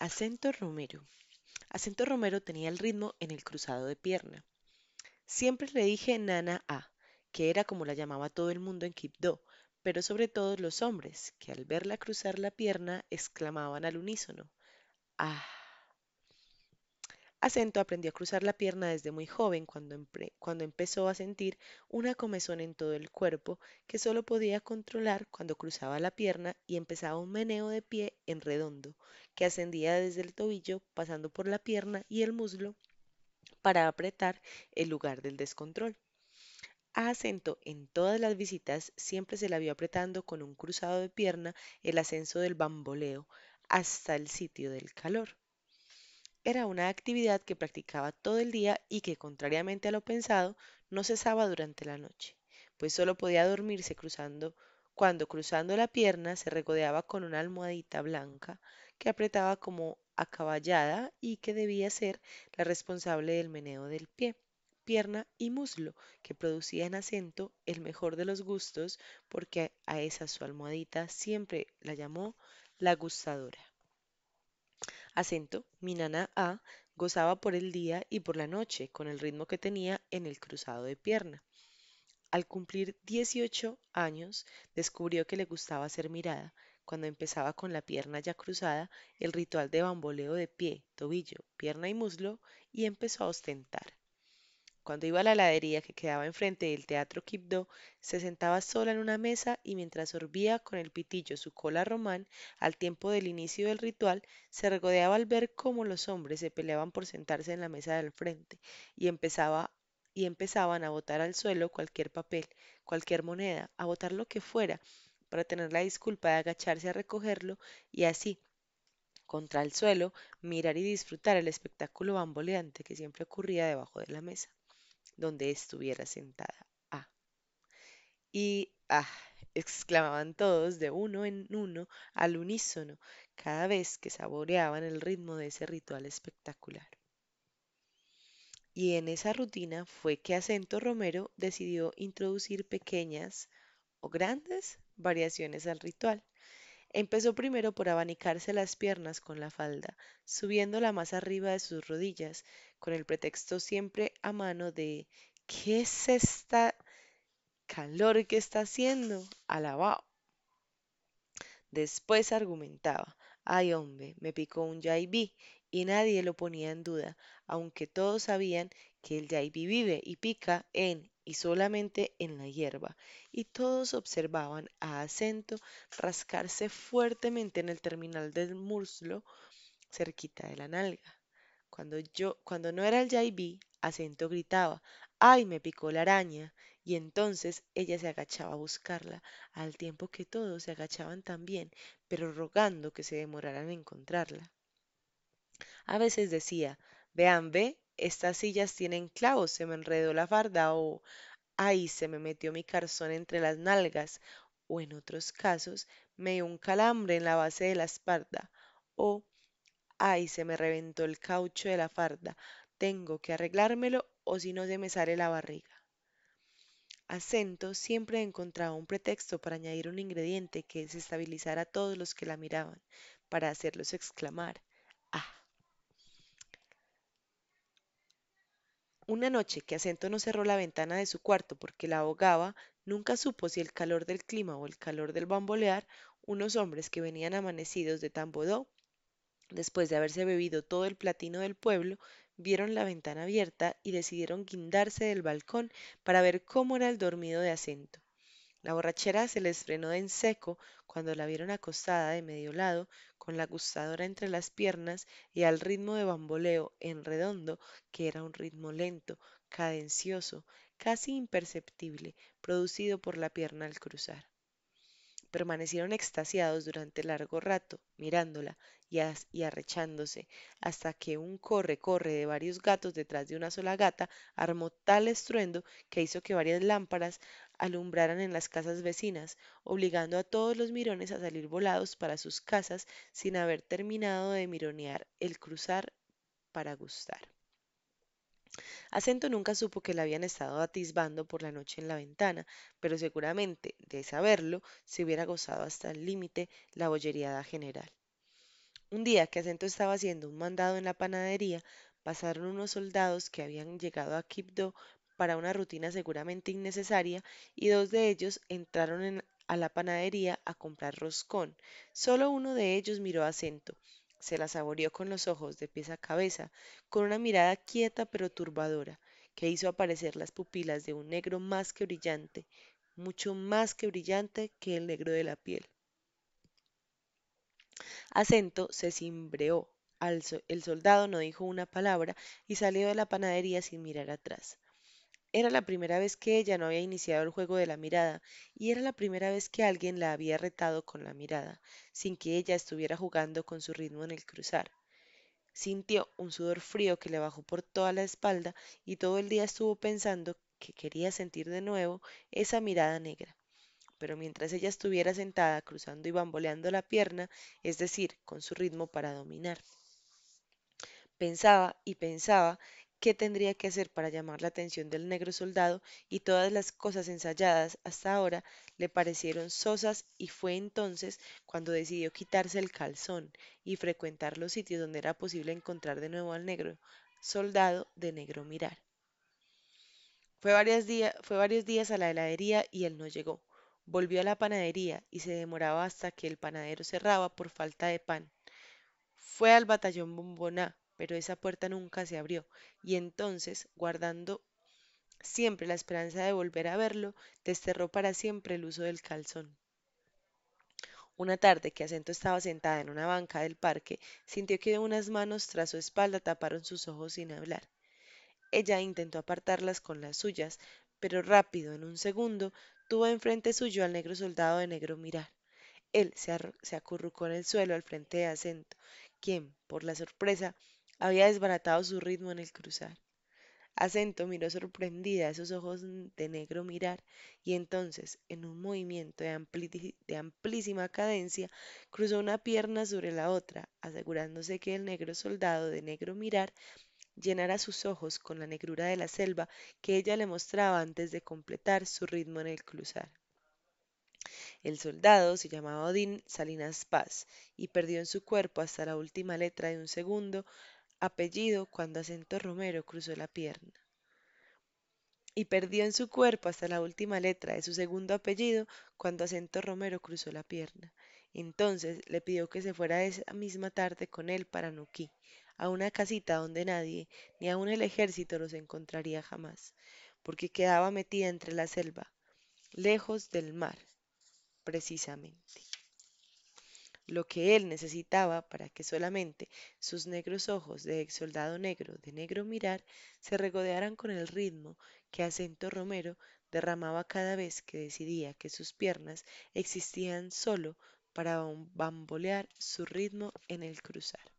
Acento Romero. Acento Romero tenía el ritmo en el cruzado de pierna. Siempre le dije Nana A, que era como la llamaba todo el mundo en Quibdó, pero sobre todo los hombres, que al verla cruzar la pierna exclamaban al unísono, ¡Ah! Acento aprendió a cruzar la pierna desde muy joven cuando, empezó a sentir una comezón en todo el cuerpo que solo podía controlar cuando cruzaba la pierna y empezaba un meneo de pie en redondo que ascendía desde el tobillo pasando por la pierna y el muslo para apretar el lugar del descontrol. A acento en todas las visitas siempre se la vio apretando con un cruzado de pierna el ascenso del bamboleo hasta el sitio del calor. Era una actividad que practicaba todo el día y que, contrariamente a lo pensado, no cesaba durante la noche, pues solo podía dormirse cruzando cuando cruzando la pierna se regodeaba con una almohadita blanca que apretaba como acaballada y que debía ser la responsable del meneo del pie, pierna y muslo, que producía en acento el mejor de los gustos, porque a esa su almohadita siempre la llamó la gustadora. Acento, mi nana A gozaba por el día y por la noche con el ritmo que tenía en el cruzado de pierna. Al cumplir 18 años, descubrió que le gustaba ser mirada. Cuando empezaba con la pierna ya cruzada, el ritual de bamboleo de pie, tobillo, pierna y muslo, y empezó a ostentar. Cuando iba a la heladería que quedaba enfrente del Teatro Quibdó, se sentaba sola en una mesa y mientras sorbía con el pitillo su cola román, al tiempo del inicio del ritual, se regodeaba al ver cómo los hombres se peleaban por sentarse en la mesa del frente y empezaba y empezaban a botar al suelo cualquier papel, cualquier moneda, a botar lo que fuera, para tener la disculpa de agacharse a recogerlo y así, contra el suelo, mirar y disfrutar el espectáculo bamboleante que siempre ocurría debajo de la mesa donde estuviera sentada. Ah. Y ah, exclamaban todos de uno en uno al unísono cada vez que saboreaban el ritmo de ese ritual espectacular. Y en esa rutina fue que Acento Romero decidió introducir pequeñas o grandes variaciones al ritual. Empezó primero por abanicarse las piernas con la falda, subiéndola más arriba de sus rodillas, con el pretexto siempre a mano de ¿qué es esta calor que está haciendo? Alabao. Después argumentaba, ay hombre, me picó un yaibí y nadie lo ponía en duda, aunque todos sabían que el yaibí vive y pica en y solamente en la hierba, y todos observaban a acento rascarse fuertemente en el terminal del muslo cerquita de la nalga. Cuando yo, cuando no era el yaibí, acento gritaba, ¡ay, me picó la araña! Y entonces ella se agachaba a buscarla, al tiempo que todos se agachaban también, pero rogando que se demoraran en encontrarla. A veces decía, vean, ve, estas sillas tienen clavos, se me enredó la farda o ay, se me metió mi carzón entre las nalgas o en otros casos me dio un calambre en la base de la espalda o ay, se me reventó el caucho de la farda, tengo que arreglármelo o si no se me sale la barriga. Acento siempre encontraba un pretexto para añadir un ingrediente que desestabilizara a todos los que la miraban, para hacerlos exclamar, ¡ah! Una noche que Acento no cerró la ventana de su cuarto porque la ahogaba, nunca supo si el calor del clima o el calor del bambolear, unos hombres que venían amanecidos de Tambodó, después de haberse bebido todo el platino del pueblo, vieron la ventana abierta y decidieron guindarse del balcón para ver cómo era el dormido de Acento. La borrachera se les frenó en seco cuando la vieron acostada de medio lado, con la gustadora entre las piernas y al ritmo de bamboleo en redondo, que era un ritmo lento, cadencioso, casi imperceptible, producido por la pierna al cruzar. Permanecieron extasiados durante largo rato, mirándola y, arrechándose, hasta que un corre-corre de varios gatos detrás de una sola gata armó tal estruendo que hizo que varias lámparas alumbraran en las casas vecinas, obligando a todos los mirones a salir volados para sus casas sin haber terminado de mironear el cruzar para gustar. Acento nunca supo que la habían estado atisbando por la noche en la ventana, pero seguramente, de saberlo, se hubiera gozado hasta el límite la bolleriada general. Un día que Acento estaba haciendo un mandado en la panadería, pasaron unos soldados que habían llegado a Quibdó para una rutina seguramente innecesaria y dos de ellos entraron en- a la panadería a comprar roscón. Solo uno de ellos miró a Acento. Se la saboreó con los ojos de pies a cabeza, con una mirada quieta pero turbadora, que hizo aparecer las pupilas de un negro más que brillante, mucho más que brillante que el negro de la piel. Acento se cimbreó. El soldado no dijo una palabra y salió de la panadería sin mirar atrás. Era la primera vez que ella no había iniciado el juego de la mirada, y era la primera vez que alguien la había retado con la mirada, sin que ella estuviera jugando con su ritmo en el cruzar. Sintió un sudor frío que le bajó por toda la espalda y todo el día estuvo pensando que quería sentir de nuevo esa mirada negra. Pero mientras ella estuviera sentada cruzando y bamboleando la pierna, es decir, con su ritmo para dominar. Pensaba y pensaba qué tendría que hacer para llamar la atención del negro soldado y todas las cosas ensayadas hasta ahora le parecieron sosas y fue entonces cuando decidió quitarse el calzón y frecuentar los sitios donde era posible encontrar de nuevo al negro soldado de negro mirar. Fue varios, días, fue varios días a la heladería y él no llegó. Volvió a la panadería y se demoraba hasta que el panadero cerraba por falta de pan. Fue al batallón Bomboná, pero esa puerta nunca se abrió, y entonces, guardando siempre la esperanza de volver a verlo, desterró para siempre el uso del calzón. Una tarde que Acento estaba sentada en una banca del parque, sintió que unas manos tras su espalda taparon sus ojos sin hablar. Ella intentó apartarlas con las suyas, pero rápido, en un segundo, tuvo enfrente suyo al negro soldado de negro mirar. Él se, se acurrucó en el suelo al frente de Acento, quien, por la sorpresa, había desbaratado su ritmo en el cruzar. Acento miró sorprendida esos ojos de negro mirar y entonces, en un movimiento de, de amplísima cadencia, cruzó una pierna sobre la otra, asegurándose que el negro soldado de negro mirar llenara sus ojos con la negrura de la selva que ella le mostraba antes de completar su ritmo en el cruzar. El soldado se llamaba Odín Salinas Paz y perdió en su cuerpo hasta la última letra de un segundo apellido cuando Acento Romero cruzó la pierna. Y perdió en su cuerpo hasta la última letra de su segundo apellido cuando Acento Romero cruzó la pierna. Entonces le pidió que se fuera esa misma tarde con él para Nuquí, a una casita donde nadie, ni aun el ejército, los encontraría jamás, porque quedaba metida entre la selva, lejos del mar, precisamente lo que él necesitaba para que solamente sus negros ojos de ex soldado negro de negro mirar se regodearan con el ritmo que Acento Romero derramaba cada vez que decidía que sus piernas existían solo para bam- bambolear su ritmo en el cruzar.